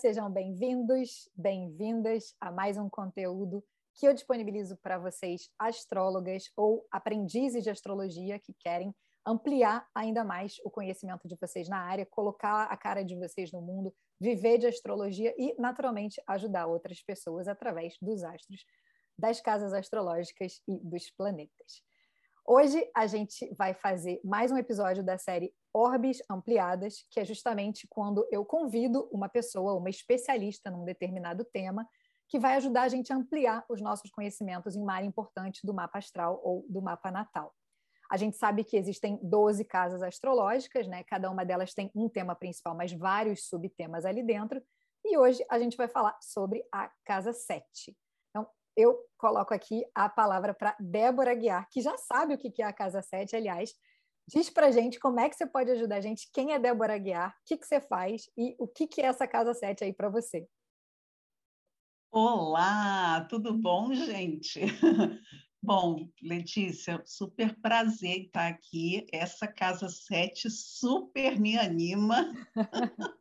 Sejam bem-vindos, bem-vindas a mais um conteúdo que eu disponibilizo para vocês, astrólogas ou aprendizes de astrologia que querem ampliar ainda mais o conhecimento de vocês na área, colocar a cara de vocês no mundo, viver de astrologia e, naturalmente, ajudar outras pessoas através dos astros, das casas astrológicas e dos planetas. Hoje a gente vai fazer mais um episódio da série Orbes Ampliadas, que é justamente quando eu convido uma pessoa, uma especialista num determinado tema, que vai ajudar a gente a ampliar os nossos conhecimentos em uma área importante do mapa astral ou do mapa natal. A gente sabe que existem 12 casas astrológicas, né? Cada uma delas tem um tema principal, mas vários subtemas ali dentro. E hoje a gente vai falar sobre a casa 7 eu coloco aqui a palavra para Débora Guiar, que já sabe o que é a Casa 7, aliás. Diz para gente como é que você pode ajudar a gente, quem é Débora Guiar, o que, que você faz e o que, que é essa Casa 7 aí para você. Olá, tudo bom, gente? Bom, Letícia, super prazer estar aqui. Essa Casa 7 super me anima.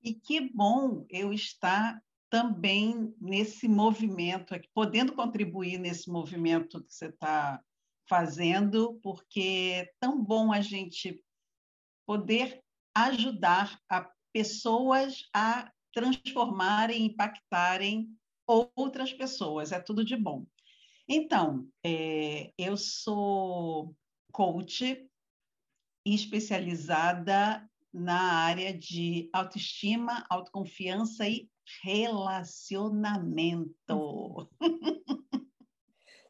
e que bom eu estar também nesse movimento, podendo contribuir nesse movimento que você está fazendo, porque é tão bom a gente poder ajudar a pessoas a transformarem, impactarem outras pessoas. É tudo de bom. Então, é, eu sou coach especializada na área de autoestima, autoconfiança e relacionamento.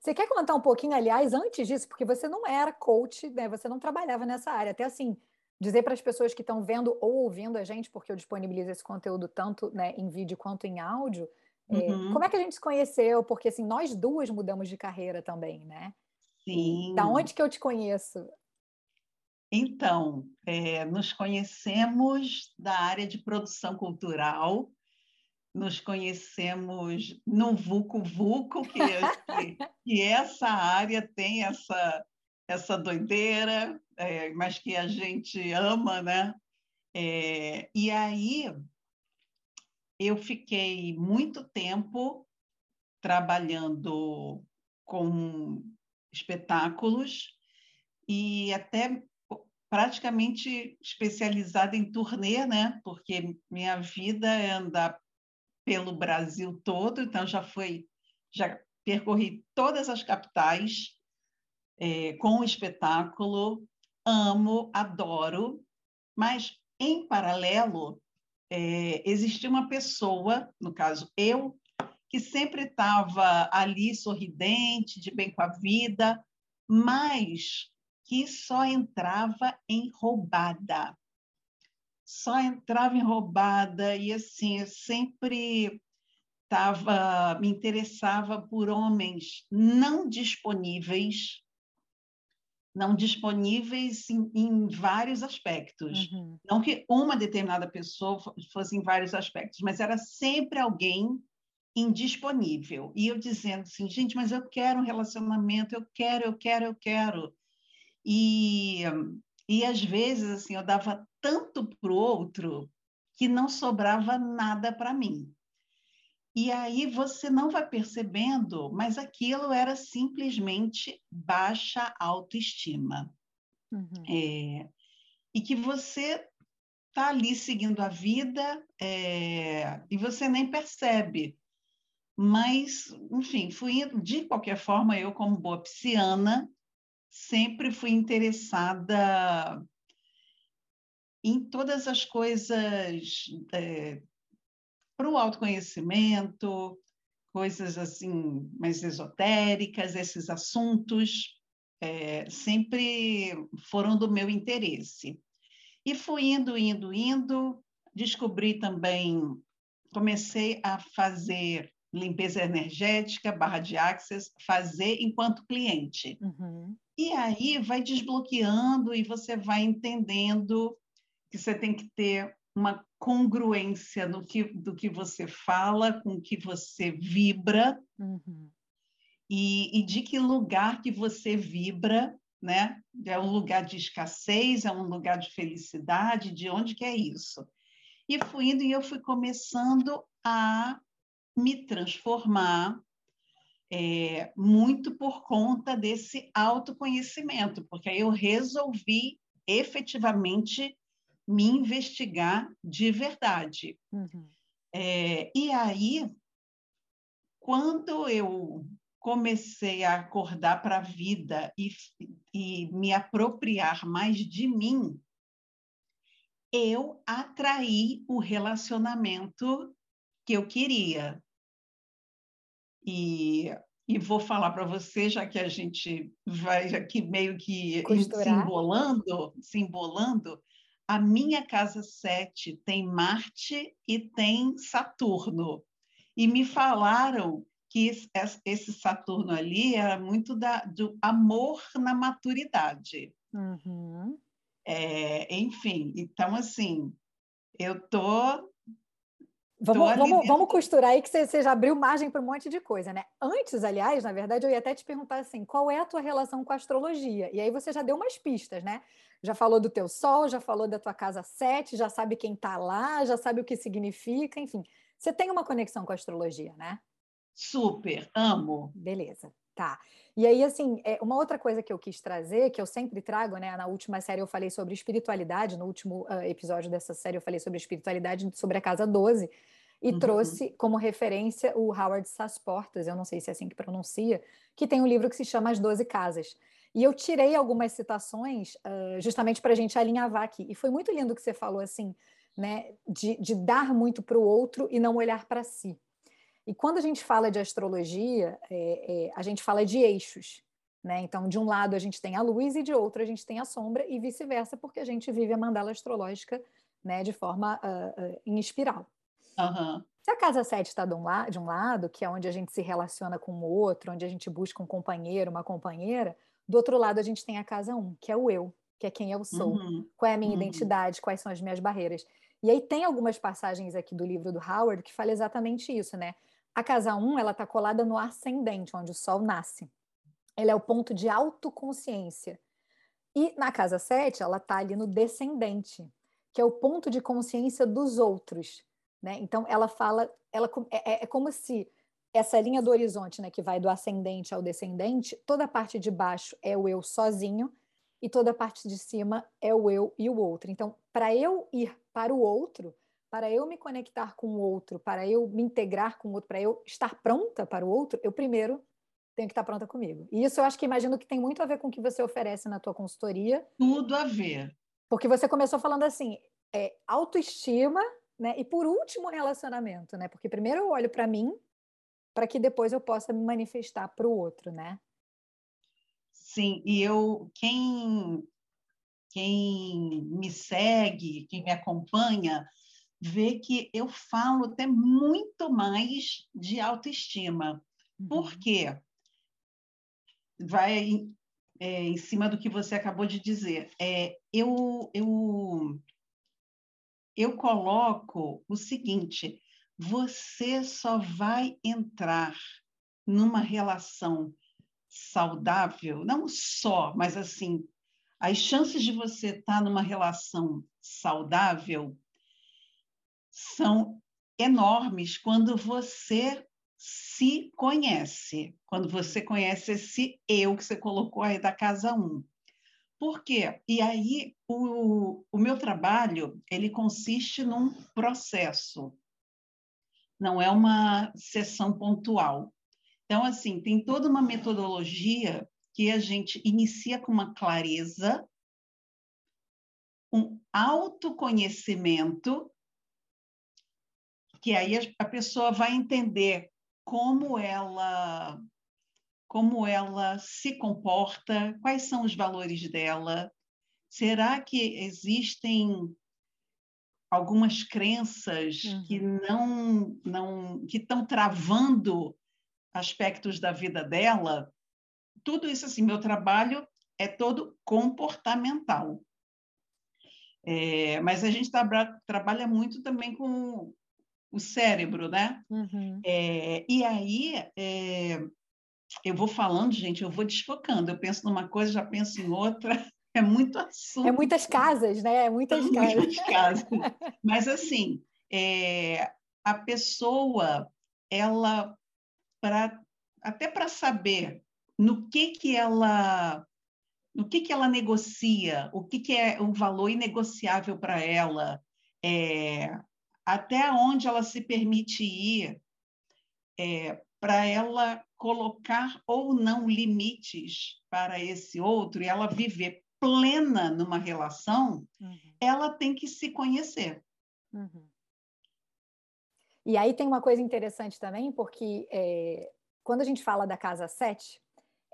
Você quer contar um pouquinho, aliás, antes disso, porque você não era coach, né? Você não trabalhava nessa área. Até assim, dizer para as pessoas que estão vendo ou ouvindo a gente, porque eu disponibilizo esse conteúdo tanto né, em vídeo quanto em áudio. É, uhum. Como é que a gente se conheceu? Porque assim, nós duas mudamos de carreira também, né? Sim. Da onde que eu te conheço? Então, é, nos conhecemos da área de produção cultural nos conhecemos no Vucu Vucu, que, que, que, essa área tem essa, essa doideira, é, mas que a gente ama, né? É, e aí eu fiquei muito tempo trabalhando com espetáculos e até praticamente especializada em turnê, né? Porque minha vida é andar pelo Brasil todo, então já foi, já percorri todas as capitais é, com o espetáculo, amo, adoro, mas em paralelo é, existia uma pessoa, no caso eu, que sempre estava ali sorridente, de bem com a vida, mas que só entrava em roubada só entrava em roubada e assim eu sempre tava, me interessava por homens não disponíveis não disponíveis em, em vários aspectos. Uhum. não que uma determinada pessoa fosse em vários aspectos mas era sempre alguém indisponível. E eu dizendo assim gente mas eu quero um relacionamento eu quero eu quero eu quero. E e às vezes assim eu dava tanto para o outro que não sobrava nada para mim. E aí você não vai percebendo, mas aquilo era simplesmente baixa autoestima. Uhum. É, e que você está ali seguindo a vida é, e você nem percebe. Mas, enfim, fui de qualquer forma, eu, como boa pisciana, sempre fui interessada em todas as coisas é, para o autoconhecimento, coisas assim mais esotéricas, esses assuntos é, sempre foram do meu interesse. E fui indo, indo, indo, descobri também, comecei a fazer limpeza energética, barra de access, fazer enquanto cliente. Uhum. E aí vai desbloqueando e você vai entendendo que você tem que ter uma congruência no que, do que você fala, com o que você vibra, uhum. e, e de que lugar que você vibra, né? É um lugar de escassez, é um lugar de felicidade, de onde que é isso? E fui indo e eu fui começando a me transformar é, muito por conta desse autoconhecimento, porque aí eu resolvi efetivamente me investigar de verdade. Uhum. É, e aí, quando eu comecei a acordar para a vida e, e me apropriar mais de mim, eu atraí o relacionamento que eu queria. E, e vou falar para você, já que a gente vai aqui meio que simbolando, simbolando, a minha casa 7 tem Marte e tem Saturno. E me falaram que esse Saturno ali era muito da, do amor na maturidade. Uhum. É, enfim, então, assim, eu tô Vamos, vamos, vamos, costurar aí que você, você já abriu margem para um monte de coisa, né? Antes, aliás, na verdade, eu ia até te perguntar assim, qual é a tua relação com a astrologia? E aí você já deu umas pistas, né? Já falou do teu sol, já falou da tua casa 7, já sabe quem está lá, já sabe o que significa, enfim. Você tem uma conexão com a astrologia, né? Super, amo. Beleza, tá. E aí, assim, é, uma outra coisa que eu quis trazer, que eu sempre trago, né? Na última série eu falei sobre espiritualidade, no último uh, episódio dessa série eu falei sobre espiritualidade, sobre a casa 12, e uhum. trouxe como referência o Howard Sasportas, eu não sei se é assim que pronuncia, que tem um livro que se chama As Doze Casas. E eu tirei algumas citações uh, justamente para a gente alinhavar aqui. E foi muito lindo que você falou assim, né? De, de dar muito para o outro e não olhar para si. E quando a gente fala de astrologia, é, é, a gente fala de eixos. Né? Então, de um lado a gente tem a luz e de outro a gente tem a sombra, e vice-versa, porque a gente vive a mandala astrológica né, de forma uh, uh, em espiral. Uhum. Se a casa 7 está de, um de um lado, que é onde a gente se relaciona com o outro, onde a gente busca um companheiro, uma companheira, do outro lado a gente tem a casa 1, que é o eu, que é quem eu sou, uhum. qual é a minha uhum. identidade, quais são as minhas barreiras. E aí tem algumas passagens aqui do livro do Howard que fala exatamente isso, né? A casa 1, ela está colada no ascendente, onde o Sol nasce. Ela é o ponto de autoconsciência. E na casa 7, ela está ali no descendente, que é o ponto de consciência dos outros. Né? Então, ela fala, ela é, é, é como se essa linha do horizonte, né, que vai do ascendente ao descendente, toda a parte de baixo é o eu sozinho e toda a parte de cima é o eu e o outro. Então, para eu ir para o outro, para eu me conectar com o outro, para eu me integrar com o outro, para eu estar pronta para o outro, eu primeiro tenho que estar pronta comigo. E isso eu acho que imagino que tem muito a ver com o que você oferece na tua consultoria. Tudo a ver. Porque você começou falando assim, é, autoestima, né? E por último, relacionamento, né? Porque primeiro eu olho para mim, para que depois eu possa me manifestar para o outro, né? Sim, e eu quem quem me segue, quem me acompanha, vê que eu falo até muito mais de autoestima. Uhum. Por quê? Vai é, em cima do que você acabou de dizer. É, eu, eu, eu coloco o seguinte: você só vai entrar numa relação saudável, não só, mas assim, as chances de você estar numa relação saudável são enormes quando você se conhece, quando você conhece esse eu que você colocou aí da casa 1. Por quê? E aí, o, o meu trabalho, ele consiste num processo, não é uma sessão pontual. Então, assim, tem toda uma metodologia que a gente inicia com uma clareza, um autoconhecimento que aí a pessoa vai entender como ela como ela se comporta, quais são os valores dela. Será que existem algumas crenças uhum. que não não que estão travando aspectos da vida dela? Tudo isso assim, meu trabalho é todo comportamental. É, mas a gente tra trabalha muito também com o cérebro, né? Uhum. É, e aí, é, eu vou falando, gente, eu vou desfocando. Eu penso numa coisa, já penso em outra. é muito assunto. É muitas casas, né? É muitas São casas. Muitas casas. Mas, assim, é, a pessoa, ela, pra, até para saber no que que ela no que que ela negocia, o que que é um valor inegociável para ela, é, até onde ela se permite ir é, para ela colocar ou não limites para esse outro e ela viver plena numa relação, uhum. ela tem que se conhecer. Uhum. E aí tem uma coisa interessante também, porque é, quando a gente fala da casa 7,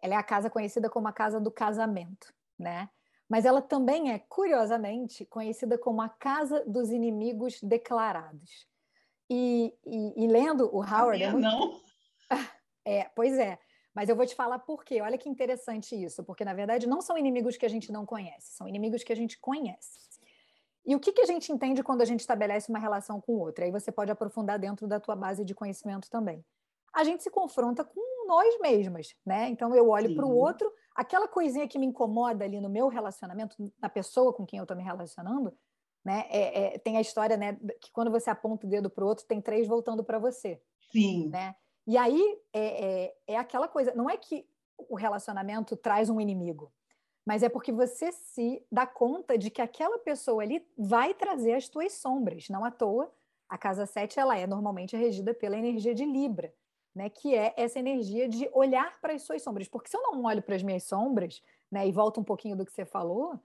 ela é a casa conhecida como a casa do casamento, né? Mas ela também é, curiosamente, conhecida como a casa dos inimigos declarados. E, e, e lendo o Howard. É muito... Não. É, pois é. Mas eu vou te falar por quê. Olha que interessante isso, porque na verdade não são inimigos que a gente não conhece, são inimigos que a gente conhece. E o que, que a gente entende quando a gente estabelece uma relação com o outro? Aí você pode aprofundar dentro da tua base de conhecimento também. A gente se confronta com nós mesmas, né? Então eu olho para o outro, aquela coisinha que me incomoda ali no meu relacionamento, na pessoa com quem eu estou me relacionando, né? É, é, tem a história, né, que quando você aponta o dedo para o outro, tem três voltando para você. Sim. Né? E aí é, é, é aquela coisa, não é que o relacionamento traz um inimigo, mas é porque você se dá conta de que aquela pessoa ali vai trazer as tuas sombras. Não à toa, a casa 7 ela é normalmente regida pela energia de Libra, né, que é essa energia de olhar para as suas sombras. Porque se eu não olho para as minhas sombras, né, e volto um pouquinho do que você falou,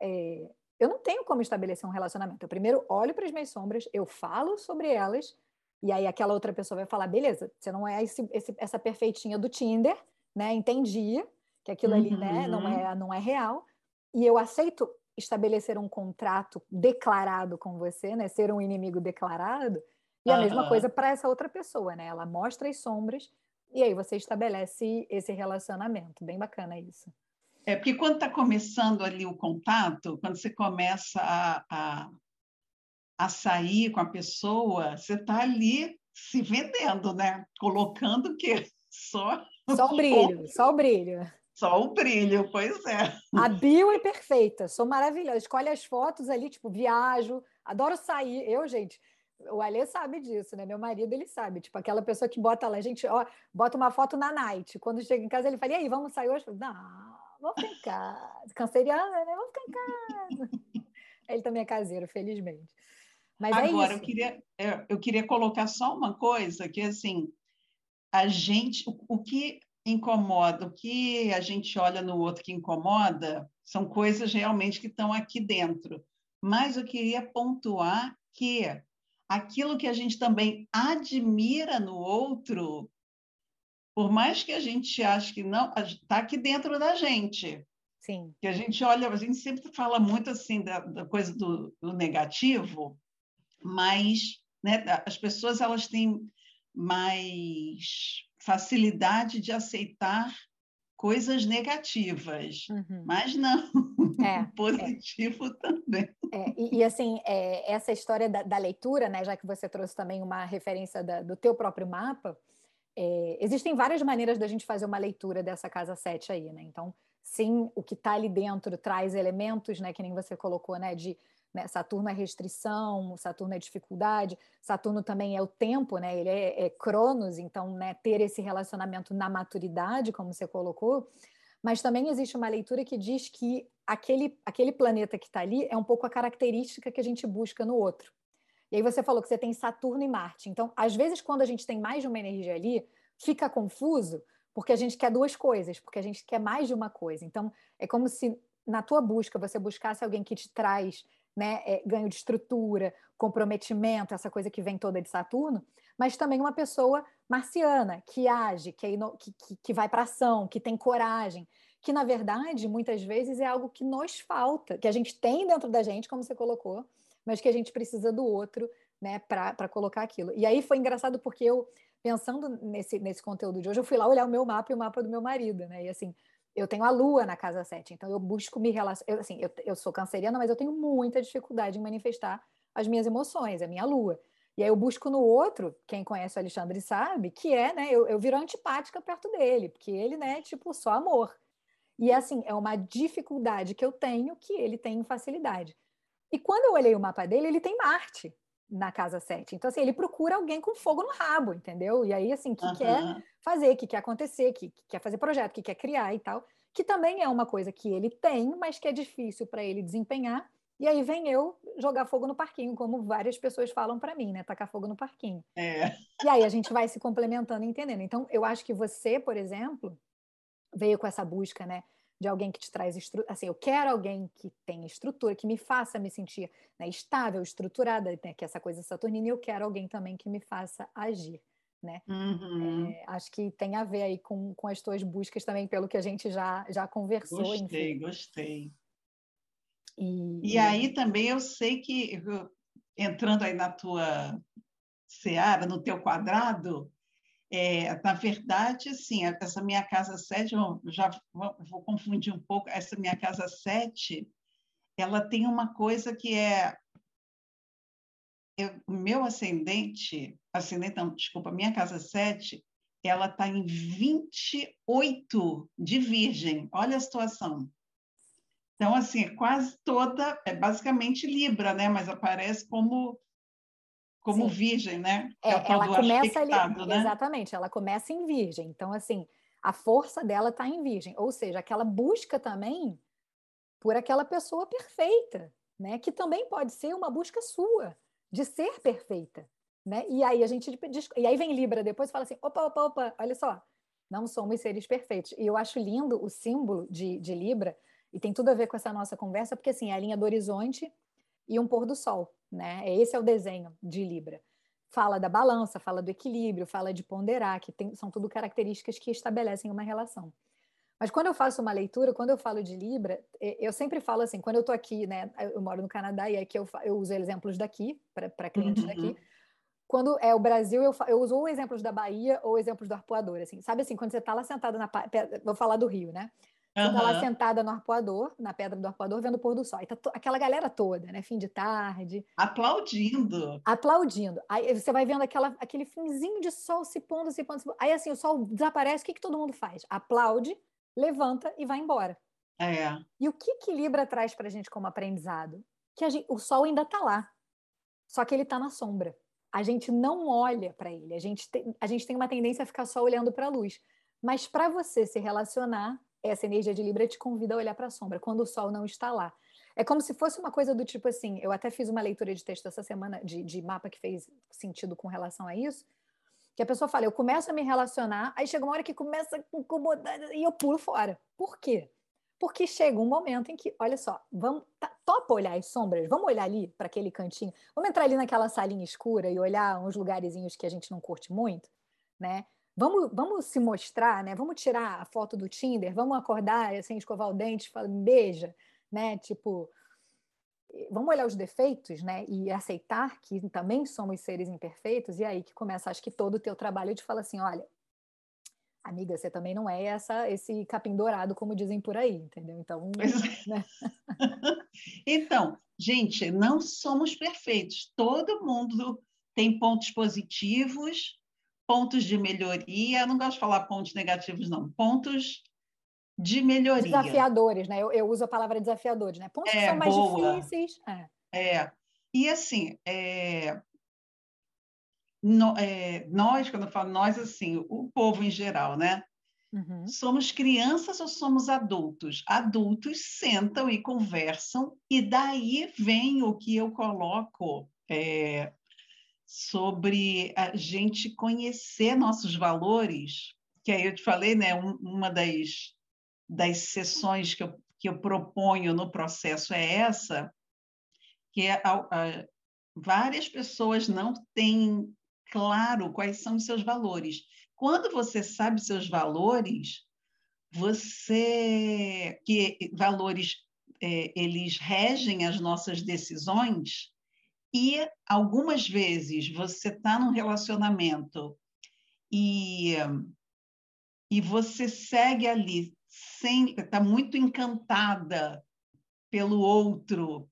é, eu não tenho como estabelecer um relacionamento. Eu primeiro olho para as minhas sombras, eu falo sobre elas, e aí aquela outra pessoa vai falar, beleza, você não é esse, esse, essa perfeitinha do Tinder, né? Entendi que aquilo uhum. ali né, não, é, uhum. não é real. E eu aceito estabelecer um contrato declarado com você, né? Ser um inimigo declarado. E a mesma coisa para essa outra pessoa, né? Ela mostra as sombras e aí você estabelece esse relacionamento. Bem bacana isso. É porque quando está começando ali o contato, quando você começa a, a a sair com a pessoa, você está ali se vendendo, né? Colocando o quê? Só, só o brilho, só o brilho. Só o brilho, pois é. A bio é perfeita, sou maravilhosa. Escolhe as fotos ali, tipo, viajo, adoro sair. Eu, gente, o Alê sabe disso, né? Meu marido, ele sabe. Tipo, aquela pessoa que bota lá, gente, ó, bota uma foto na night. Quando chega em casa, ele fala, e aí, vamos sair hoje? Não, vamos ficar em casa. Canceriana, né? Vamos ficar em casa. ele também é caseiro, felizmente. Mas é Agora, é eu, queria, é, eu queria colocar só uma coisa, que assim, a gente, o, o que incomoda, o que a gente olha no outro que incomoda, são coisas realmente que estão aqui dentro. Mas eu queria pontuar que aquilo que a gente também admira no outro, por mais que a gente ache que não, está aqui dentro da gente. Sim. Que a gente olha, a gente sempre fala muito assim da, da coisa do, do negativo, mas né, as pessoas elas têm mais facilidade de aceitar coisas negativas, uhum. mas não, é, positivo é. também. É, e, e, assim, é, essa história da, da, leitura, né, já que você trouxe também uma referência da, do teu próprio mapa, é, existem várias maneiras da gente fazer uma leitura dessa casa 7 aí, né? Então, sim, o que está ali dentro traz elementos, né, que nem você colocou, né, de né? Saturno é restrição, Saturno é dificuldade, Saturno também é o tempo, né? ele é, é Cronos, então né, ter esse relacionamento na maturidade, como você colocou, mas também existe uma leitura que diz que aquele, aquele planeta que está ali é um pouco a característica que a gente busca no outro. E aí você falou que você tem Saturno e Marte. Então, às vezes, quando a gente tem mais de uma energia ali, fica confuso, porque a gente quer duas coisas, porque a gente quer mais de uma coisa. Então, é como se na tua busca você buscasse alguém que te traz né, é, ganho de estrutura, comprometimento, essa coisa que vem toda de Saturno, mas também uma pessoa marciana, que age, que, é que, que, que vai para ação, que tem coragem, que na verdade muitas vezes é algo que nos falta, que a gente tem dentro da gente, como você colocou, mas que a gente precisa do outro né, para colocar aquilo. E aí foi engraçado porque eu, pensando nesse, nesse conteúdo de hoje, eu fui lá olhar o meu mapa e o mapa do meu marido, né? E assim, eu tenho a lua na casa 7, então eu busco me relacionar. Assim, eu, eu sou canceriana, mas eu tenho muita dificuldade em manifestar as minhas emoções, a minha lua. E aí eu busco no outro, quem conhece o Alexandre sabe, que é, né, eu, eu viro antipática perto dele, porque ele, né, tipo, só amor. E assim, é uma dificuldade que eu tenho que ele tem facilidade. E quando eu olhei o mapa dele, ele tem Marte na casa 7. Então, assim, ele procura alguém com fogo no rabo, entendeu? E aí, assim, que uhum. quer fazer, que quer acontecer, que, que quer fazer projeto, que quer criar e tal, que também é uma coisa que ele tem, mas que é difícil para ele desempenhar. E aí vem eu jogar fogo no parquinho, como várias pessoas falam para mim, né? Tacar fogo no parquinho. É. E aí a gente vai se complementando e entendendo. Então, eu acho que você, por exemplo, veio com essa busca, né? De alguém que te traz estrutura. Assim, eu quero alguém que tenha estrutura, que me faça me sentir né, estável, estruturada, né, que é essa coisa saturnina, e eu quero alguém também que me faça agir. Né? Uhum. É, acho que tem a ver aí com, com as tuas buscas também, pelo que a gente já, já conversou. Gostei, enfim. gostei. E, e aí também eu sei que, entrando aí na tua seara, no teu quadrado, é, na verdade, sim, essa minha casa 7, eu já vou, vou confundir um pouco, essa minha casa 7, ela tem uma coisa que é o meu ascendente, ascendente não, desculpa, minha casa 7, ela está em 28 de virgem. Olha a situação. Então, assim, é quase toda, é basicamente Libra, né? Mas aparece como como Sim. virgem, né? É, é ela começa ali, né? exatamente, ela começa em virgem. Então, assim, a força dela está em virgem. Ou seja, aquela busca também por aquela pessoa perfeita, né? Que também pode ser uma busca sua de ser perfeita, né? E aí a gente e aí vem Libra depois e fala assim, opa, opa, opa, olha só, não somos seres perfeitos. E eu acho lindo o símbolo de, de Libra e tem tudo a ver com essa nossa conversa, porque assim, é a linha do horizonte e um pôr do sol, né? Esse é o desenho de Libra. Fala da balança, fala do equilíbrio, fala de ponderar, que tem, são tudo características que estabelecem uma relação. Mas quando eu faço uma leitura, quando eu falo de Libra, eu sempre falo assim, quando eu estou aqui, né, eu moro no Canadá e aqui eu, eu uso exemplos daqui, para clientes uhum. daqui. Quando é o Brasil, eu, eu uso ou exemplos da Bahia ou exemplos do arpoador, assim. Sabe assim, quando você está lá sentada na... Vou falar do Rio, né? Você está lá sentada no arpoador, na pedra do arpoador, vendo o pôr do sol. E tá aquela galera toda, né? Fim de tarde. Aplaudindo. Aplaudindo. Aí você vai vendo aquela, aquele finzinho de sol se pondo, se pondo, se pondo. Aí assim, o sol desaparece, o que, que todo mundo faz? Aplaude, levanta e vai embora. É. E o que, que Libra traz para a gente como aprendizado? Que gente, o sol ainda está lá, só que ele está na sombra. A gente não olha para ele, a gente, tem, a gente tem uma tendência a ficar só olhando para a luz. Mas para você se relacionar, essa energia de Libra te convida a olhar para a sombra, quando o sol não está lá. É como se fosse uma coisa do tipo assim, eu até fiz uma leitura de texto essa semana, de, de mapa que fez sentido com relação a isso, que a pessoa fala, eu começo a me relacionar, aí chega uma hora que começa a incomodar e eu pulo fora. Por quê? Porque chega um momento em que, olha só, vamos, tá, topa olhar as sombras, vamos olhar ali para aquele cantinho, vamos entrar ali naquela salinha escura e olhar uns lugarzinhos que a gente não curte muito, né? Vamos, vamos se mostrar, né? Vamos tirar a foto do Tinder, vamos acordar sem escovar o dente, falar, beija, né? Tipo, vamos olhar os defeitos, né, e aceitar que também somos seres imperfeitos, e aí que começa, acho que todo o teu trabalho de falar assim, olha, amiga, você também não é essa esse capim dourado, como dizem por aí, entendeu? Então, é. né? então, gente, não somos perfeitos. Todo mundo tem pontos positivos, pontos de melhoria. Eu não gosto de falar pontos negativos, não. Pontos de melhoria. Desafiadores, né? Eu, eu uso a palavra desafiadores, né? Pontos é, que são mais boa. difíceis. É. é. E assim, é, no, é, nós, quando eu falo nós, assim, o povo em geral, né? Uhum. Somos crianças ou somos adultos? Adultos sentam e conversam, e daí vem o que eu coloco é, sobre a gente conhecer nossos valores, que aí eu te falei, né? Um, uma das das sessões que eu, que eu proponho no processo é essa, que é a, a, várias pessoas não têm claro quais são os seus valores. Quando você sabe seus valores, você que valores é, eles regem as nossas decisões e algumas vezes você está num relacionamento e e você segue ali está muito encantada pelo outro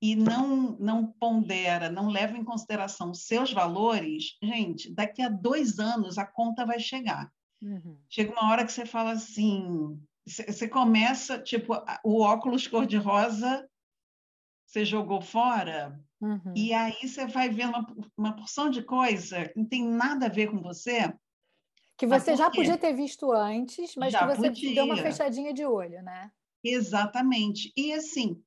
e não, não pondera, não leva em consideração seus valores, gente, daqui a dois anos a conta vai chegar. Uhum. Chega uma hora que você fala assim: você começa, tipo, o óculos cor-de-rosa você jogou fora, uhum. e aí você vai vendo uma, uma porção de coisa que não tem nada a ver com você. Que você já podia ter visto antes, mas já que você podia. deu uma fechadinha de olho, né? Exatamente. E assim,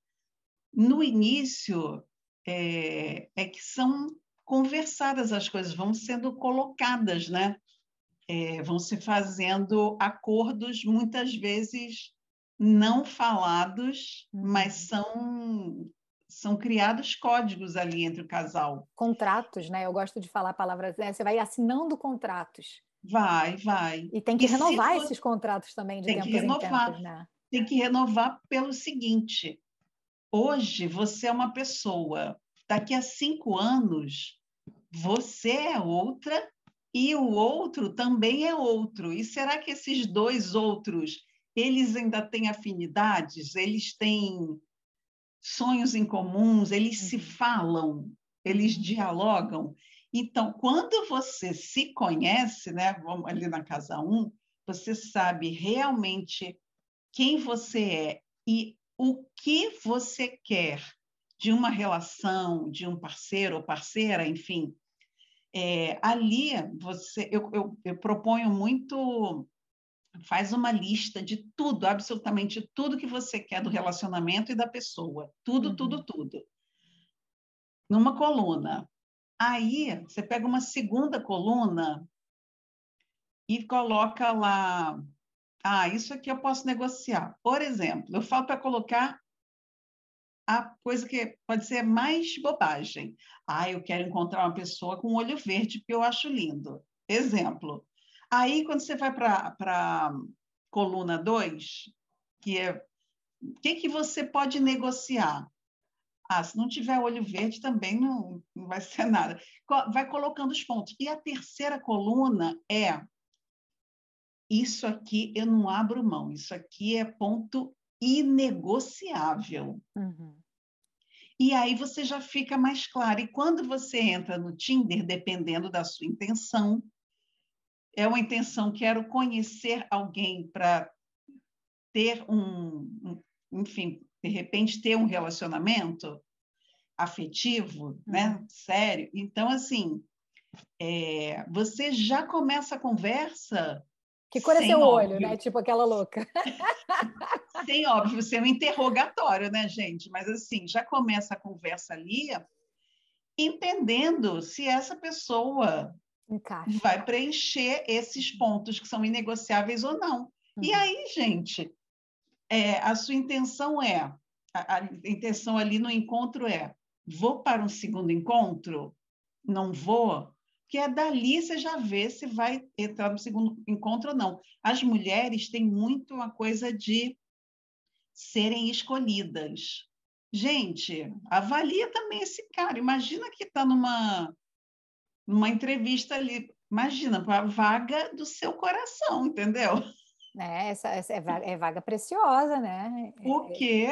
no início é, é que são conversadas as coisas, vão sendo colocadas, né? É, vão se fazendo acordos, muitas vezes não falados, uhum. mas são são criados códigos ali entre o casal. Contratos, né? Eu gosto de falar palavras. Né? Você vai assinando contratos. Vai, vai. E tem que e renovar esses contratos também de tem tempos que renovar, em tempos, né? Tem que renovar pelo seguinte: hoje você é uma pessoa, daqui a cinco anos você é outra e o outro também é outro. E será que esses dois outros eles ainda têm afinidades? Eles têm sonhos em comuns, eles se uhum. falam, eles uhum. dialogam. Então, quando você se conhece, né, vamos ali na casa 1, um, você sabe realmente quem você é e o que você quer de uma relação, de um parceiro ou parceira, enfim. É, ali, você, eu, eu, eu proponho muito faz uma lista de tudo, absolutamente tudo que você quer do relacionamento e da pessoa. Tudo, uhum. tudo, tudo. Numa coluna. Aí, você pega uma segunda coluna e coloca lá. Ah, isso aqui eu posso negociar. Por exemplo, eu falo para colocar a coisa que pode ser mais bobagem. Ah, eu quero encontrar uma pessoa com olho verde, porque eu acho lindo. Exemplo, Aí, quando você vai para a coluna 2, que é o que, que você pode negociar? Ah, se não tiver olho verde, também não, não vai ser nada. Vai colocando os pontos. E a terceira coluna é: isso aqui eu não abro mão, isso aqui é ponto inegociável. Uhum. E aí você já fica mais claro. E quando você entra no Tinder, dependendo da sua intenção, é uma intenção, quero conhecer alguém para ter um, enfim, de repente ter um relacionamento afetivo, né, uhum. sério. Então, assim, é, você já começa a conversa. Que cor é seu óbvio. olho, né? Tipo aquela louca. sem óbvio, ser um interrogatório, né, gente? Mas assim, já começa a conversa ali, entendendo se essa pessoa Encaixa. vai preencher esses pontos que são inegociáveis ou não. Uhum. E aí, gente, é, a sua intenção é, a, a, intenção ali no encontro é, vou para um segundo encontro? Não vou? Que é dali você já vê se vai entrar no segundo encontro ou não. As mulheres têm muito uma coisa de serem escolhidas. Gente, avalia também esse cara. Imagina que está numa numa entrevista ali. Imagina, para a vaga do seu coração, entendeu? É, essa, essa é, vaga, é vaga preciosa, né? O quê?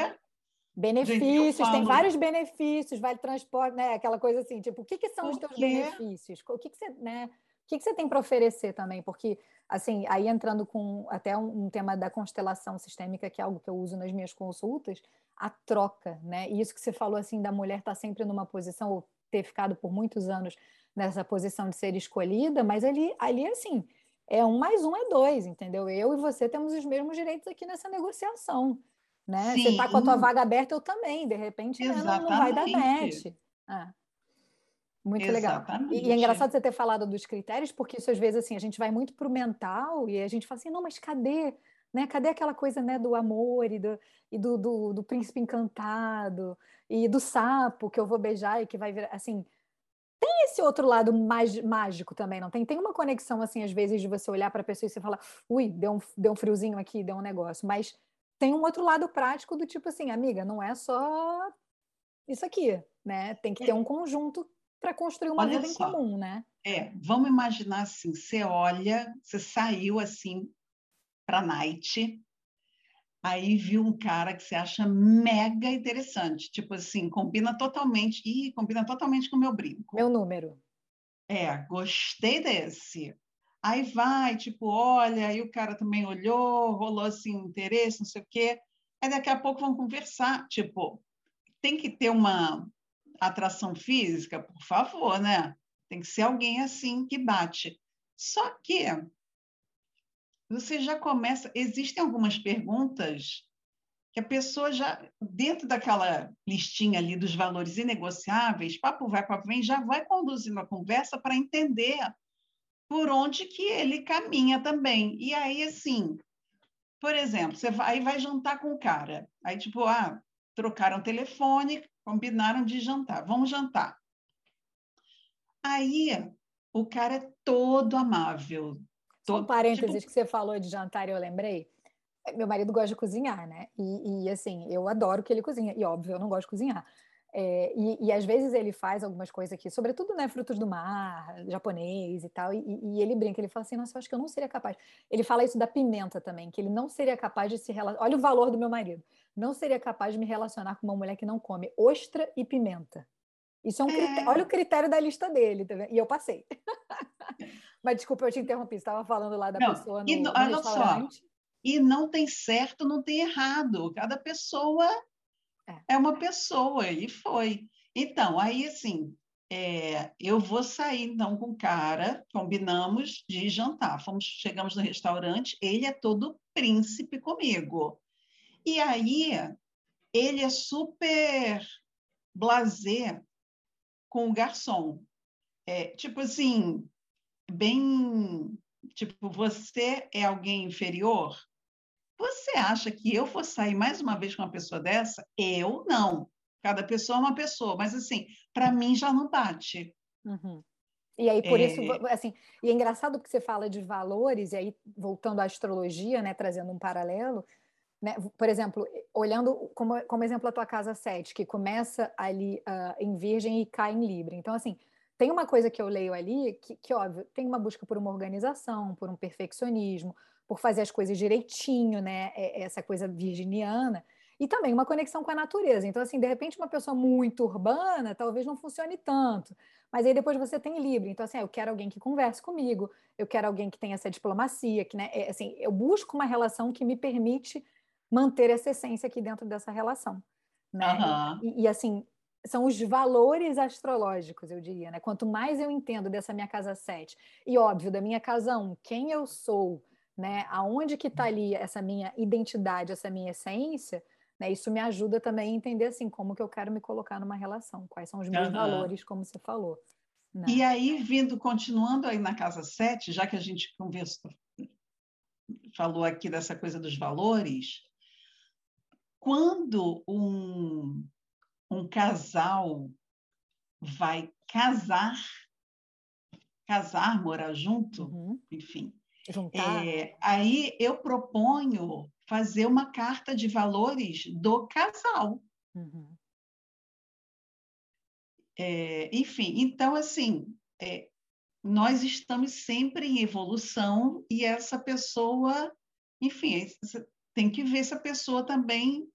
Benefícios, Gente, tem vários benefícios, vale transporte, né? Aquela coisa assim, tipo, o que, que são os teus quê? benefícios? O que, que você, né? O que, que você tem para oferecer também? Porque, assim, aí entrando com até um, um, tema da constelação sistêmica, que é algo que eu uso nas minhas consultas, a troca, né? E isso que você falou, assim, da mulher estar tá sempre numa posição, ou ter ficado por muitos anos nessa posição de ser escolhida, mas ali, ali assim, é um mais um é dois, entendeu? Eu e você temos os mesmos direitos aqui nessa negociação. Né? Você está com a tua vaga aberta, eu também, de repente né, não, não, vai dar match. É. Muito Exatamente. legal. E, e, é engraçado você ter falado dos critérios, porque isso às vezes assim, a gente vai muito para o mental e a gente fala assim, não, mas cadê? Né? Cadê aquela coisa né, do amor e, do, e do, do, do príncipe encantado e do sapo que eu vou beijar e que vai virar assim tem esse outro lado mais mágico também, não tem? Tem uma conexão, assim, às vezes, de você olhar para a pessoa e você falar, ui, deu um, deu um friozinho aqui, deu um negócio. Mas tem um outro lado prático do tipo assim, amiga, não é só isso aqui, né? Tem que ter é. um conjunto para construir uma olha vida só. em comum, né? É, vamos imaginar assim, você olha, você saiu assim para a night, aí viu um cara que você acha mega interessante, tipo assim, combina totalmente, e combina totalmente com o meu brinco. Meu número. É, gostei desse. Aí vai, tipo, olha, aí o cara também olhou, rolou assim interesse, não sei o quê. Aí daqui a pouco vão conversar, tipo, tem que ter uma atração física, por favor, né? Tem que ser alguém assim que bate. Só que você já começa, existem algumas perguntas que a pessoa já, dentro daquela listinha ali dos valores inegociáveis, papo vai, papo vem, já vai conduzindo a conversa para entender por onde que ele caminha também. E aí, assim, por exemplo, você vai, vai jantar com o cara, aí tipo, ah, trocaram telefone, combinaram de jantar, vamos jantar. Aí o cara é todo amável. Todo, um parênteses tipo... que você falou de jantar, eu lembrei meu marido gosta de cozinhar, né? E, e, assim, eu adoro que ele cozinha. E óbvio, eu não gosto de cozinhar. É, e, e, às vezes ele faz algumas coisas aqui, sobretudo, né, frutos do mar, japonês e tal, e, e, ele brinca, ele fala assim, nossa, eu acho que eu não seria capaz. Ele fala isso da pimenta também, que ele não seria capaz de se relacionar, olha o valor do meu marido, não seria capaz de me relacionar com uma mulher que não come ostra e pimenta. Isso é um critério, é... olha o critério da lista dele, tá e eu passei. Mas desculpa, eu te interrompi, você estava falando lá da não, pessoa no, no restaurante. Só e não tem certo, não tem errado. Cada pessoa é, é uma pessoa, e foi. Então, aí assim, é, eu vou sair então com o cara, combinamos de jantar. Fomos, chegamos no restaurante, ele é todo príncipe comigo. E aí ele é super blazer com o garçom. É, tipo assim, bem tipo, você é alguém inferior? Você acha que eu vou sair mais uma vez com uma pessoa dessa? Eu não. Cada pessoa é uma pessoa, mas assim, para mim já não bate. Uhum. E aí, por é... isso, assim, e é engraçado que você fala de valores, e aí, voltando à astrologia, né, trazendo um paralelo, né, por exemplo, olhando como, como exemplo a tua casa 7, que começa ali uh, em Virgem e cai em Libra. Então, assim, tem uma coisa que eu leio ali que, que, óbvio, tem uma busca por uma organização, por um perfeccionismo, por fazer as coisas direitinho, né? É, é essa coisa virginiana. E também uma conexão com a natureza. Então, assim, de repente, uma pessoa muito urbana talvez não funcione tanto. Mas aí depois você tem Libra. Então, assim, ah, eu quero alguém que converse comigo, eu quero alguém que tenha essa diplomacia, que, né, é, assim, eu busco uma relação que me permite manter essa essência aqui dentro dessa relação. Né? Uhum. E, e, assim, são os valores astrológicos, eu diria, né? Quanto mais eu entendo dessa minha casa 7, e óbvio, da minha casa 1, quem eu sou, né? Aonde que está ali essa minha identidade, essa minha essência, né? Isso me ajuda também a entender assim como que eu quero me colocar numa relação, quais são os meus uhum. valores, como você falou. Né? E aí, vindo, continuando aí na casa 7, já que a gente conversou, falou aqui dessa coisa dos valores, quando um, um casal vai casar, casar, morar junto, uhum. enfim, é, aí eu proponho fazer uma carta de valores do casal. Uhum. É, enfim, então, assim, é, nós estamos sempre em evolução e essa pessoa, enfim, tem que ver se a pessoa também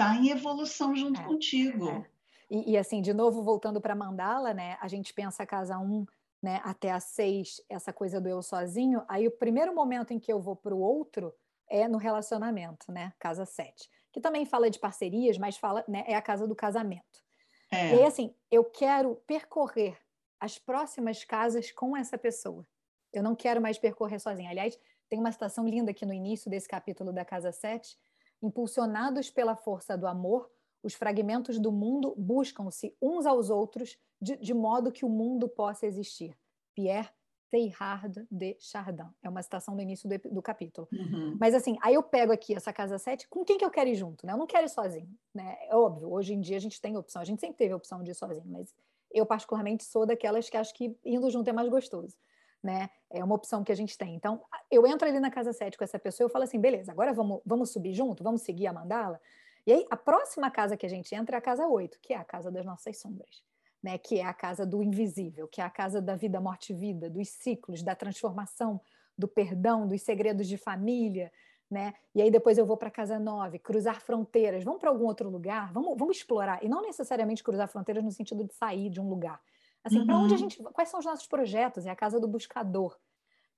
está em evolução junto é, contigo. É. E, e, assim, de novo, voltando para mandala, né? A gente pensa casa um né, até a seis, essa coisa do eu sozinho, aí o primeiro momento em que eu vou para o outro é no relacionamento, né? Casa sete. Que também fala de parcerias, mas fala, né, é a casa do casamento. É. E aí, assim, eu quero percorrer as próximas casas com essa pessoa. Eu não quero mais percorrer sozinha. Aliás, tem uma citação linda aqui no início desse capítulo da Casa 7. Impulsionados pela força do amor, os fragmentos do mundo buscam-se uns aos outros de, de, modo que o mundo possa existir. Pierre Teilhard de Chardin. É uma citação do início do, do capítulo. Uhum. Mas assim, aí eu pego aqui essa casa 7, com quem que eu quero ir junto? Né? Eu não quero ir sozinho. Né? É óbvio, hoje em dia a gente tem opção, a gente sempre teve a opção de ir sozinho, mas eu particularmente sou daquelas que acho que indo junto é mais gostoso. Né? É uma opção que a gente tem. Então, eu entro ali na casa 7 com essa pessoa eu falo assim, beleza, agora vamos, vamos subir junto? Vamos seguir a mandala? E aí, a próxima casa que a gente entra é a casa 8, que é a casa das nossas sombras, né? que é a casa do invisível, que é a casa da vida, morte e vida, dos ciclos, da transformação, do perdão, dos segredos de família. Né? E aí depois eu vou para casa 9, cruzar fronteiras, vamos para algum outro lugar, vamos, vamos explorar. E não necessariamente cruzar fronteiras no sentido de sair de um lugar. Assim, uhum. para onde a gente. Quais são os nossos projetos? É a casa do buscador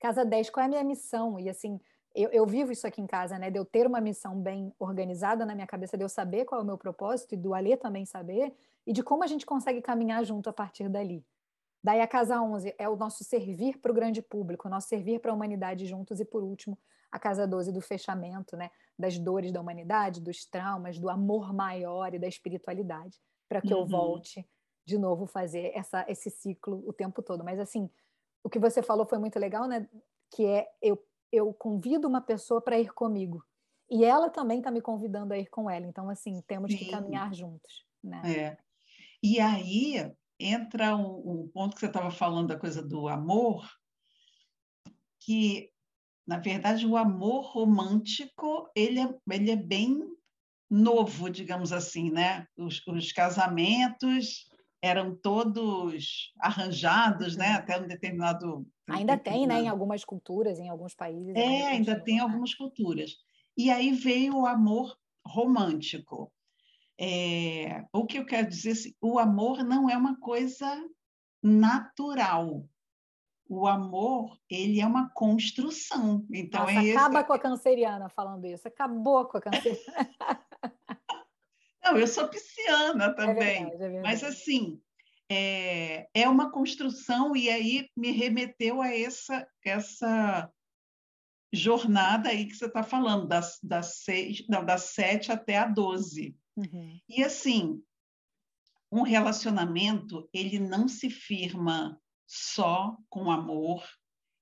Casa 10, qual é a minha missão? E assim, eu, eu, vivo isso aqui em casa, né? De eu ter uma missão bem organizada na minha cabeça, de eu saber qual é o meu propósito e do Alê também saber, e de como a gente consegue caminhar junto a partir dali. Daí a Casa 11 é o nosso servir para o grande público, o nosso servir para a humanidade juntos. E por último, a Casa 12 do fechamento, né? Das dores da humanidade, dos traumas, do amor maior e da espiritualidade, para que uhum. eu volte de novo fazer essa, esse ciclo o tempo todo. Mas assim, o que você falou foi muito legal, né? Que é eu, eu convido uma pessoa para ir comigo. E ela também está me convidando a ir com ela. Então, assim, temos Sim. que caminhar juntos. Né? É. E aí, entra um, um ponto que você estava falando da coisa do amor, que na verdade o amor romântico ele é, ele é bem novo, digamos assim, né? Os, os casamentos eram todos arranjados, né? Uhum. Até um determinado ainda tem, né? Em algumas culturas, em alguns países. É, ainda tem algumas culturas. E aí veio o amor romântico. É, o que eu quero dizer, assim, o amor não é uma coisa natural. O amor, ele é uma construção. Então Nossa, é acaba esse... com a canceriana falando isso. Acabou com a canceriana. não, eu sou pisciana é também. É verdade, é Mas assim, é, é uma construção e aí me remeteu a essa essa jornada aí que você está falando, das, das, seis, não, das sete até a doze. Uhum. E assim, um relacionamento ele não se firma só com amor,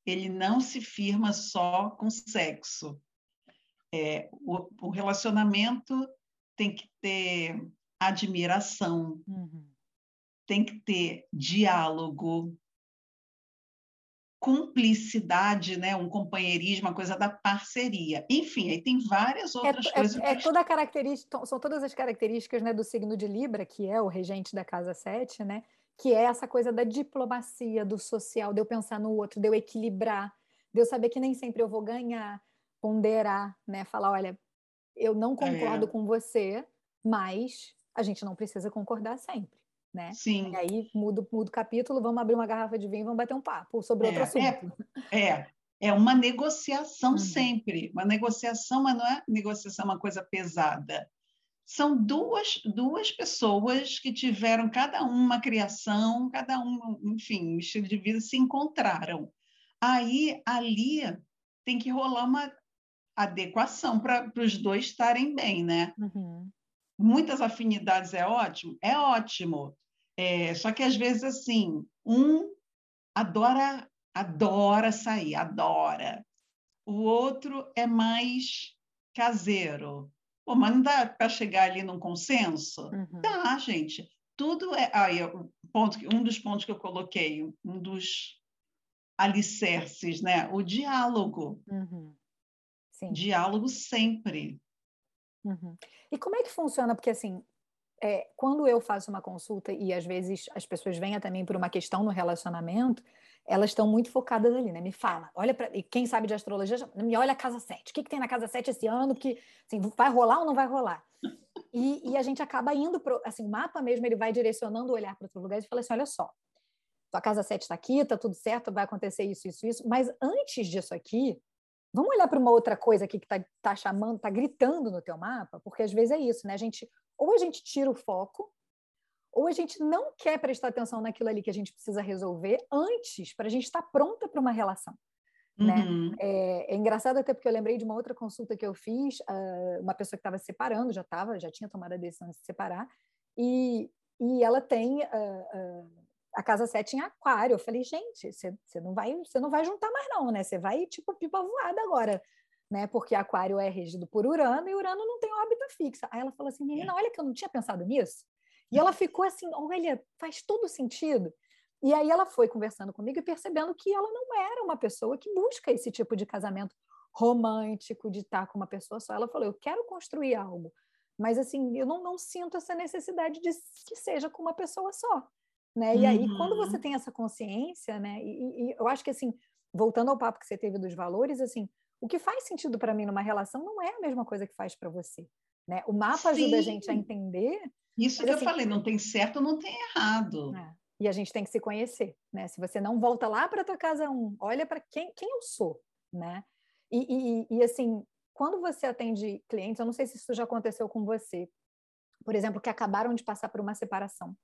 ele não se firma só com sexo. É, o, o relacionamento tem que ter admiração, uhum. tem que ter diálogo, cumplicidade, né, um companheirismo, a coisa da parceria. Enfim, aí tem várias é outras é, coisas. É, é toda característica, são todas as características né, do signo de Libra, que é o regente da casa 7, né, que é essa coisa da diplomacia, do social, de eu pensar no outro, de eu equilibrar, de eu saber que nem sempre eu vou ganhar, ponderar, né, falar, olha, eu não concordo é. com você, mas a gente não precisa concordar sempre né? Sim. E aí muda, o capítulo, vamos abrir uma garrafa de vinho e vamos bater um papo sobre é, outro assunto. É, é, é uma negociação uhum. sempre, uma negociação, mas não é negociação uma coisa pesada. São duas, duas pessoas que tiveram cada uma criação, cada um, enfim, um estilo de vida, se encontraram. Aí, ali, tem que rolar uma adequação para os dois estarem bem, né? Uhum muitas afinidades é ótimo? É ótimo. É, só que às vezes assim, um adora adora sair, adora. O outro é mais caseiro. Pô, mas não dá para chegar ali num consenso? Uhum. Dá, gente. Tudo é. Aí, ponto, um dos pontos que eu coloquei, um dos alicerces, né? O diálogo. Uhum. Diálogo sempre. Uhum. E como é que funciona? Porque assim, é, quando eu faço uma consulta e às vezes as pessoas vêm até mim por uma questão no relacionamento, elas estão muito focadas ali, né? Me fala, olha para. E quem sabe de astrologia, me olha a casa 7. O que, que tem na casa 7 esse ano? Que assim, vai rolar ou não vai rolar? E, e a gente acaba indo para. Assim, o mapa mesmo ele vai direcionando o olhar para outro lugar e fala assim: olha só, tua casa 7 está aqui, está tudo certo, vai acontecer isso, isso, isso. Mas antes disso aqui, Vamos olhar para uma outra coisa aqui que está tá chamando, está gritando no teu mapa, porque às vezes é isso, né? A gente, ou a gente tira o foco, ou a gente não quer prestar atenção naquilo ali que a gente precisa resolver antes, para a gente estar tá pronta para uma relação. Né? Uhum. É, é, engraçado até porque eu lembrei de uma outra consulta que eu fiz, uh, uma pessoa que estava se separando, já estava, já tinha tomado a decisão de se separar, e, e ela tem uh, uh, a casa 7 em aquário. Eu falei, gente, você não vai, você não vai juntar mais não, né? Você vai tipo pipa voada agora, né? Porque aquário é regido por Urano e Urano não tem órbita fixa. Aí ela falou assim, menina, olha que eu não tinha pensado nisso. E ela ficou assim, olha, faz todo sentido. E aí ela foi conversando comigo e percebendo que ela não era uma pessoa que busca esse tipo de casamento romântico, de estar com uma pessoa só. Ela falou, eu quero construir algo, mas assim, eu não, não sinto essa necessidade de que seja com uma pessoa só. Né? E aí, quando você uhum. tem essa consciência, né? E, e, eu acho que assim, voltando ao papo que você teve dos valores, assim, o que faz sentido para mim numa relação não é a mesma coisa que faz para você, né? O mapa Sim. ajuda a gente a entender. Isso que assim, eu falei, não tem certo, não tem errado. É. e a gente tem que se conhecer, né? Se você não volta lá para tua casa um, olha para quem, quem eu sou, né? E, e, e, assim, quando você atende clientes, eu não sei se isso já aconteceu com você, por exemplo, que acabaram de passar por uma separação,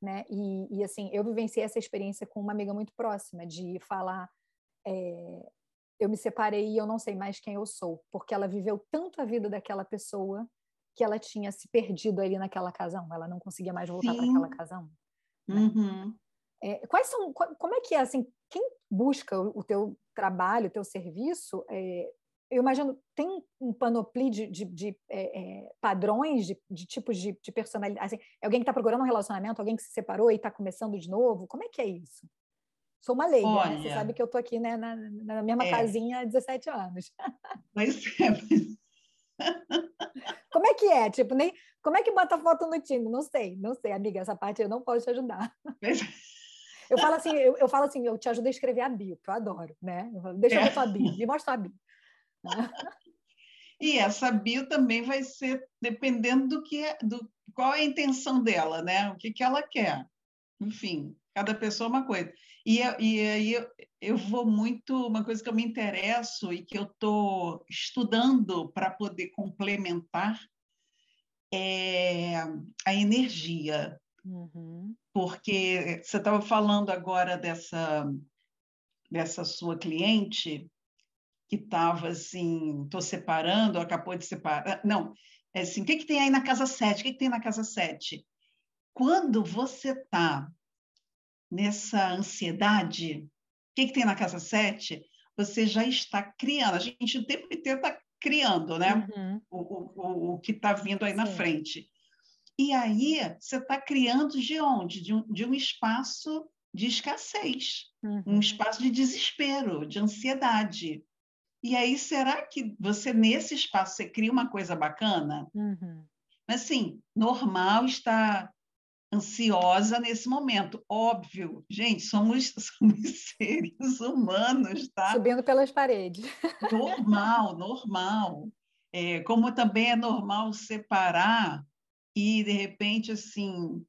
né? E, e assim, eu vivenciei essa experiência com uma amiga muito próxima, de falar, é, eu me separei e eu não sei mais quem eu sou, porque ela viveu tanto a vida daquela pessoa que ela tinha se perdido ali naquela casão, ela não conseguia mais voltar para aquela casão. Né? Uhum. É, quais são, como é que é assim, quem busca o, teu trabalho, o teu serviço, é, eu imagino, tem um panopli de, de, de é, é, padrões, de, de tipos de, de personalidade. Assim, é alguém que está procurando um relacionamento, alguém que se separou e está começando de novo? Como é que é isso? Sou uma leiga, Olha, né? Você sabe que eu estou aqui né, na, na mesma é. casinha há 17 anos. Mas é, Como é que é? Tipo, nem, como é que bota foto no Tinder? Não sei, não sei, amiga, essa parte eu não posso te ajudar. Mas... Eu falo assim, eu, eu, falo assim, eu te ajudo a escrever a bio, que eu adoro, né? Eu falo, Deixa eu ver tua bio, me mostra a bio. E essa bio também vai ser dependendo do que é, do qual é a intenção dela, né? O que, que ela quer. Enfim, cada pessoa é uma coisa. E, e aí eu, eu vou muito, uma coisa que eu me interesso e que eu estou estudando para poder complementar é a energia. Uhum. Porque você estava falando agora dessa, dessa sua cliente que estava assim, estou separando, acabou de separar. Não, é assim, o que, que tem aí na casa 7? O que, que tem na casa 7? Quando você está nessa ansiedade, o que, que tem na casa 7? Você já está criando. A gente o tempo inteiro está criando, né? Uhum. O, o, o, que está vindo aí Sim. na frente. E aí você está criando de onde? De um, de um espaço de escassez, uhum. um espaço de desespero, de ansiedade. E aí, será que você, nesse espaço, você cria uma coisa bacana? Uhum. Mas, assim, normal estar ansiosa nesse momento. Óbvio, gente, somos, somos seres humanos, tá? Subindo pelas paredes. Normal, normal. É, como também é normal separar e, de repente, assim,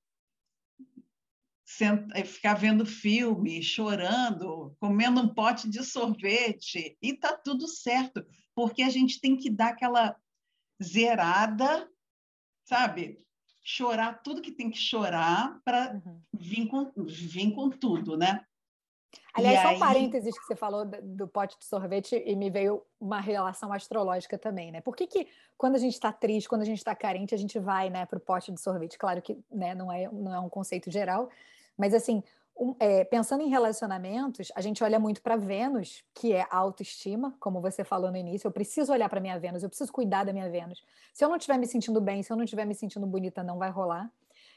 é, ficar vendo filme, chorando, comendo um pote de sorvete, e tá tudo certo, porque a gente tem que dar aquela zerada, sabe? Chorar tudo que tem que chorar para uhum. vir, com, vir com tudo, né? Aliás, e só um parênteses que você falou do pote de sorvete e me veio uma relação astrológica também, né? Por que, que quando a gente está triste, quando a gente está carente, a gente vai né, para o pote de sorvete? Claro que né, não, é, não é um conceito geral, mas assim, um, é, pensando em relacionamentos, a gente olha muito para Vênus, que é autoestima, como você falou no início. Eu preciso olhar para minha Vênus, eu preciso cuidar da minha Vênus. Se eu não estiver me sentindo bem, se eu não estiver me sentindo bonita, não vai rolar.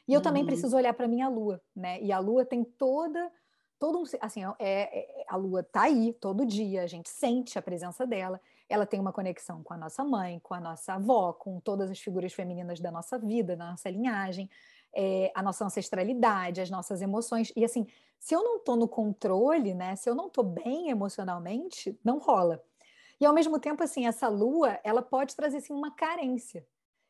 E eu uhum. também preciso olhar para minha Lua, né? E a Lua tem toda todo um, assim, é, é, a Lua tá aí todo dia, a gente sente a presença dela. Ela tem uma conexão com a nossa mãe, com a nossa avó, com todas as figuras femininas da nossa vida, da nossa linhagem é, a nossa ancestralidade, as nossas emoções. E assim, se eu não estou no controle, né? Se eu não estou bem emocionalmente, não rola. E ao mesmo tempo, assim, essa lua, ela pode trazer assim, uma carência.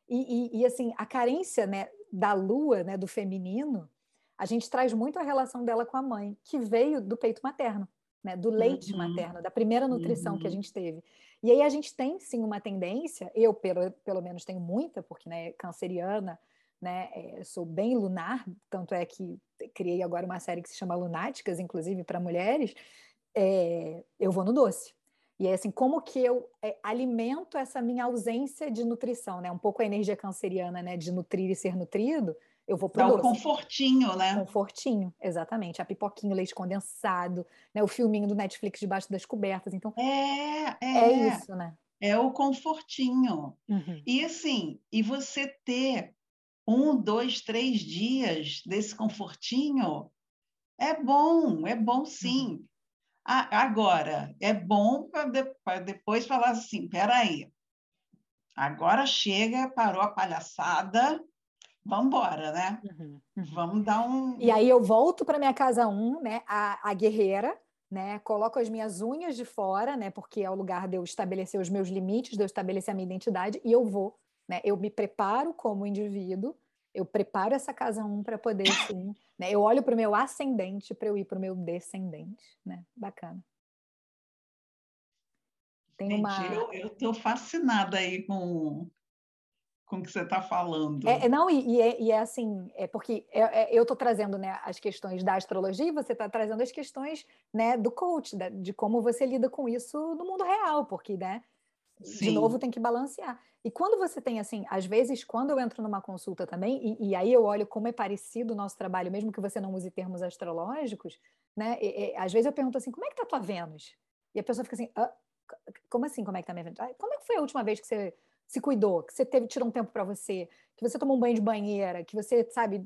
E, e, e, assim, a carência né, da lua, né, do feminino, a gente traz muito a relação dela com a mãe, que veio do peito materno, né, do leite uhum. materno, da primeira nutrição uhum. que a uhum. gente teve. E aí a gente tem sim uma tendência, eu pelo, pelo menos tenho muita, porque né, canceriana, né? É, sou bem lunar, tanto é que criei agora uma série que se chama Lunáticas, inclusive para mulheres. É, eu vou no doce. E é assim, como que eu é, alimento essa minha ausência de nutrição, né? Um pouco a energia canceriana, né? De nutrir e ser nutrido, eu vou doce. o confortinho, né? Confortinho, exatamente. A pipoquinha, o leite condensado, né? O filminho do Netflix debaixo das cobertas. Então, é, é, é isso, né? É o confortinho. Uhum. E assim, e você ter um, dois, três dias desse confortinho, é bom, é bom sim. Uhum. agora, é bom para de, depois falar assim: peraí, agora chega, parou a palhaçada, vamos embora, né? Uhum. Vamos dar um. E aí eu volto para minha casa um, né? A, a guerreira, né? Coloco as minhas unhas de fora, né? Porque é o lugar de eu estabelecer os meus limites, de eu estabelecer a minha identidade, e eu vou né? Eu me preparo como indivíduo, eu preparo essa casa 1 para poder, sim, né? Eu olho para o meu ascendente para eu ir para o meu descendente, né? Bacana. Tem Gente, uma... Eu estou fascinada aí com, com o que você está falando. É, é, não, e, e, é, e, é, assim, é porque é, é eu estou trazendo né, as questões da astrologia e você está trazendo as questões né, do coach, da, de como você lida com isso no mundo real, porque, né, Sim. de novo, tem que balancear. E quando você tem, assim, às vezes, quando eu entro numa consulta também, e, e aí eu olho como é parecido o nosso trabalho, mesmo que você não use termos astrológicos, né, e, às vezes eu pergunto assim, como é que tá tua Vênus? E a pessoa fica assim, ah, como assim, como é que tá minha Vênus? Como é que foi a última vez que você se cuidou, que você teve tirou um tempo para você, que você tomou um banho de banheira, que você, sabe,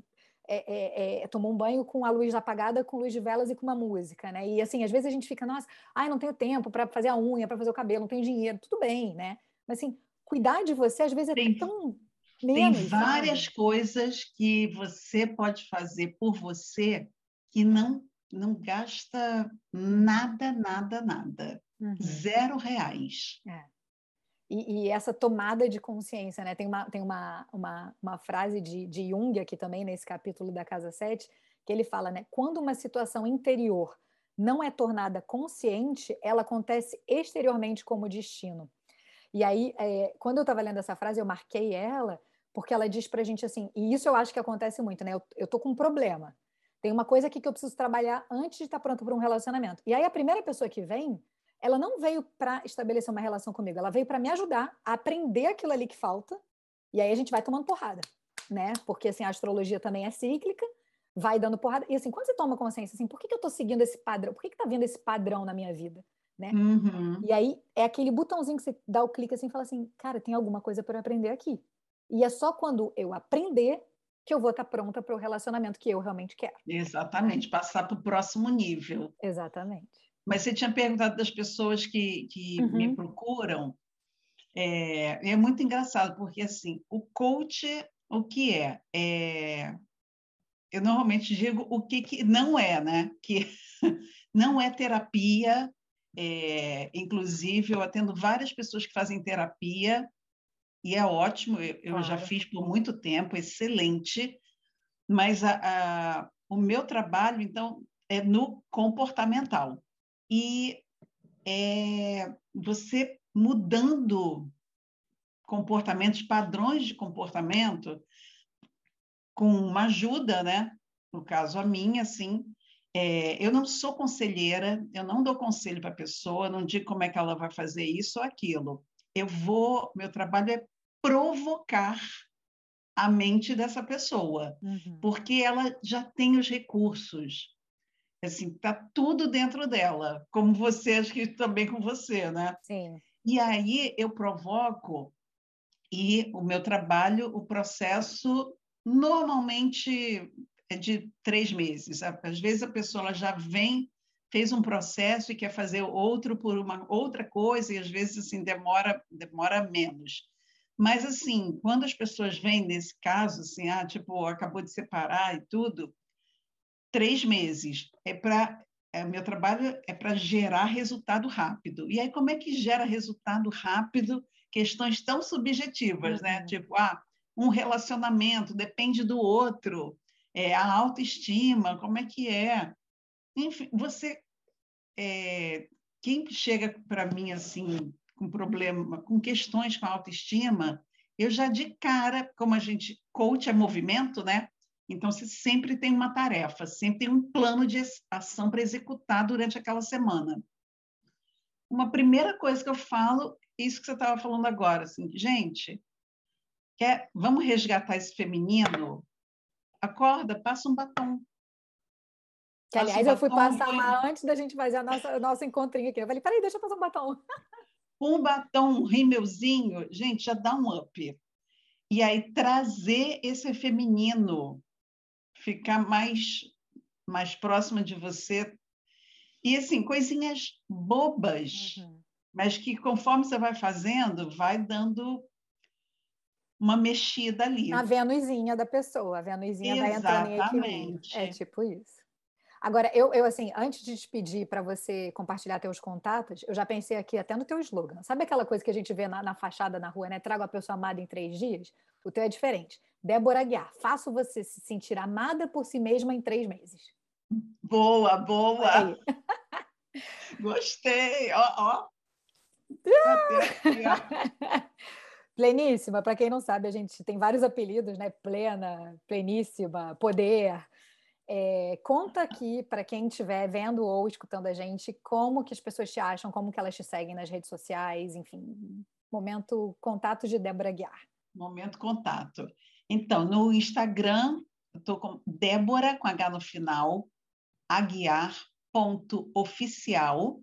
é, é, é, tomou um banho com a luz apagada, com luz de velas e com uma música, né? E assim, às vezes a gente fica, nossa, ai, não tenho tempo para fazer a unha, para fazer o cabelo, não tenho dinheiro, tudo bem, né? Mas assim, cuidar de você às vezes é tem, tão menos. Tem várias sabe? coisas que você pode fazer por você que não não gasta nada, nada, nada. Uhum. Zero reais. É. E, e, essa tomada de consciência, né? Tem uma, tem uma, uma, uma frase de, de Jung aqui também, nesse capítulo da Casa 7, que ele fala, né? Quando uma situação interior não é tornada consciente, ela acontece exteriormente como destino. E aí, é, quando eu estava lendo essa frase, eu marquei ela, porque ela diz pra gente assim, e isso eu acho que acontece muito, né? Eu, eu tô com um problema. Tem uma coisa aqui que eu preciso trabalhar antes de estar pronto para um relacionamento. E aí a primeira pessoa que vem ela não veio para estabelecer uma relação comigo, ela veio para me ajudar a aprender aquilo ali que falta, e aí a gente vai tomando porrada, né? Porque assim, a astrologia também é cíclica, vai dando porrada. E assim, quando você toma consciência assim, por que, que eu estou seguindo esse padrão? Por que, que tá vindo esse padrão na minha vida? Né? Uhum. E aí é aquele botãozinho que você dá o clique assim e fala assim, cara, tem alguma coisa para aprender aqui. E é só quando eu aprender que eu vou estar tá pronta para o relacionamento que eu realmente quero. Exatamente, passar para o próximo nível. Exatamente. Mas você tinha perguntado das pessoas que, que uhum. me procuram. É, é muito engraçado, porque assim, o coach, o que é? é eu normalmente digo o que, que não é, né? Que não é terapia. É, inclusive, eu atendo várias pessoas que fazem terapia, e é ótimo, eu, eu já fiz por muito tempo, excelente, mas a, a, o meu trabalho, então, é no comportamental e é, você mudando comportamentos, padrões de comportamento, com uma ajuda, né? No caso, a minha, assim, é, eu não sou conselheira, eu não dou conselho para a pessoa, não digo como é que ela vai fazer isso ou aquilo. Eu vou, meu trabalho é provocar a mente dessa pessoa, uhum. porque ela já tem os recursos, Assim, tá tudo dentro dela, como você, acho que também com você, né? Sim. E aí eu provoco e o meu trabalho, o processo normalmente é de três meses. Às vezes a pessoa já vem, fez um processo e quer fazer outro por uma outra coisa e às vezes assim demora demora menos. Mas assim, quando as pessoas vêm nesse caso, assim, ah, tipo, acabou de separar e tudo, três meses. É para é, meu trabalho é para gerar resultado rápido. E aí como é que gera resultado rápido? Questões tão subjetivas, né? uhum. né? Tipo, ah, um relacionamento depende do outro, é, a autoestima, como é que é? Enfim, você é, quem chega para mim assim com problema, com questões com autoestima, eu já de cara, como a gente coach é movimento, né? Então, você sempre tem uma tarefa, sempre tem um plano de ação para executar durante aquela semana. Uma primeira coisa que eu falo, isso que você estava falando agora, assim, gente, quer, vamos resgatar esse feminino? Acorda, passa um batom. Que, aliás, eu fui passar lá antes da gente fazer a nossa, o nosso encontrinho aqui. Eu falei, peraí, deixa eu passar um batom. Um batom, um rímelzinho, gente, já dá um up. E aí, trazer esse feminino ficar mais, mais próxima de você. E, assim, coisinhas bobas, uhum. mas que conforme você vai fazendo, vai dando uma mexida ali. A Venusinha da pessoa, a Venusinha vai entrando em equilíbrio. É tipo isso. Agora, eu, eu assim, antes de te pedir para você compartilhar teus contatos, eu já pensei aqui até no teu slogan. Sabe aquela coisa que a gente vê na, na fachada na rua, né? Trago a pessoa amada em três dias? O teu é diferente. Débora Aguiar, faço você se sentir amada por si mesma em três meses. Boa, boa. Gostei, ó, ó. Pleníssima, para quem não sabe, a gente tem vários apelidos, né? Plena, pleníssima, poder. É, conta aqui para quem estiver vendo ou escutando a gente como que as pessoas te acham, como que elas te seguem nas redes sociais, enfim, momento contato de Débora Guiar. Momento contato. Então, no Instagram, eu estou com Débora, com H no final, aguiar.oficial.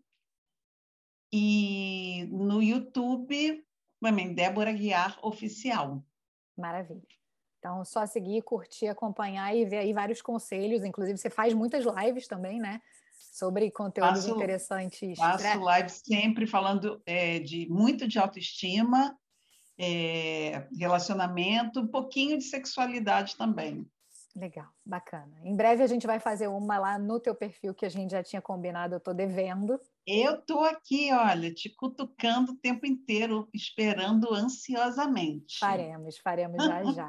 E no YouTube, também, Débora Guiar Oficial. Maravilha. Então, só seguir, curtir, acompanhar e ver aí vários conselhos. Inclusive, você faz muitas lives também, né? Sobre conteúdos faço, interessantes. Faço né? lives sempre falando é, de muito de autoestima, é, relacionamento, um pouquinho de sexualidade também. Legal, bacana. Em breve a gente vai fazer uma lá no teu perfil que a gente já tinha combinado, eu estou devendo. Eu estou aqui, olha, te cutucando o tempo inteiro, esperando ansiosamente. Faremos, faremos já já.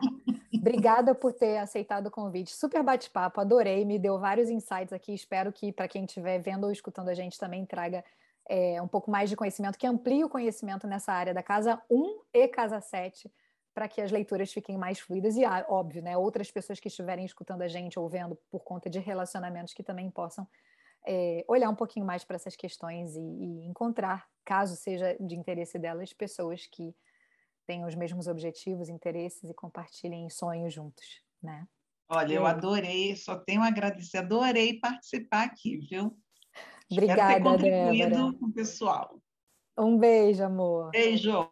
Obrigada por ter aceitado o convite. Super bate-papo, adorei, me deu vários insights aqui. Espero que para quem estiver vendo ou escutando a gente também traga é, um pouco mais de conhecimento, que amplie o conhecimento nessa área da casa 1 e casa 7 para que as leituras fiquem mais fluidas e, ah, óbvio, né, outras pessoas que estiverem escutando a gente ou vendo por conta de relacionamentos que também possam é, olhar um pouquinho mais para essas questões e, e, encontrar, caso seja de interesse delas, pessoas que tenham os mesmos objetivos, interesses e compartilhem sonhos juntos, né? Olha, eu adorei, só tenho a agradecer, adorei participar aqui, viu? Obrigada, Espero ter contribuído Débora. com o pessoal. Um beijo, amor. Beijo.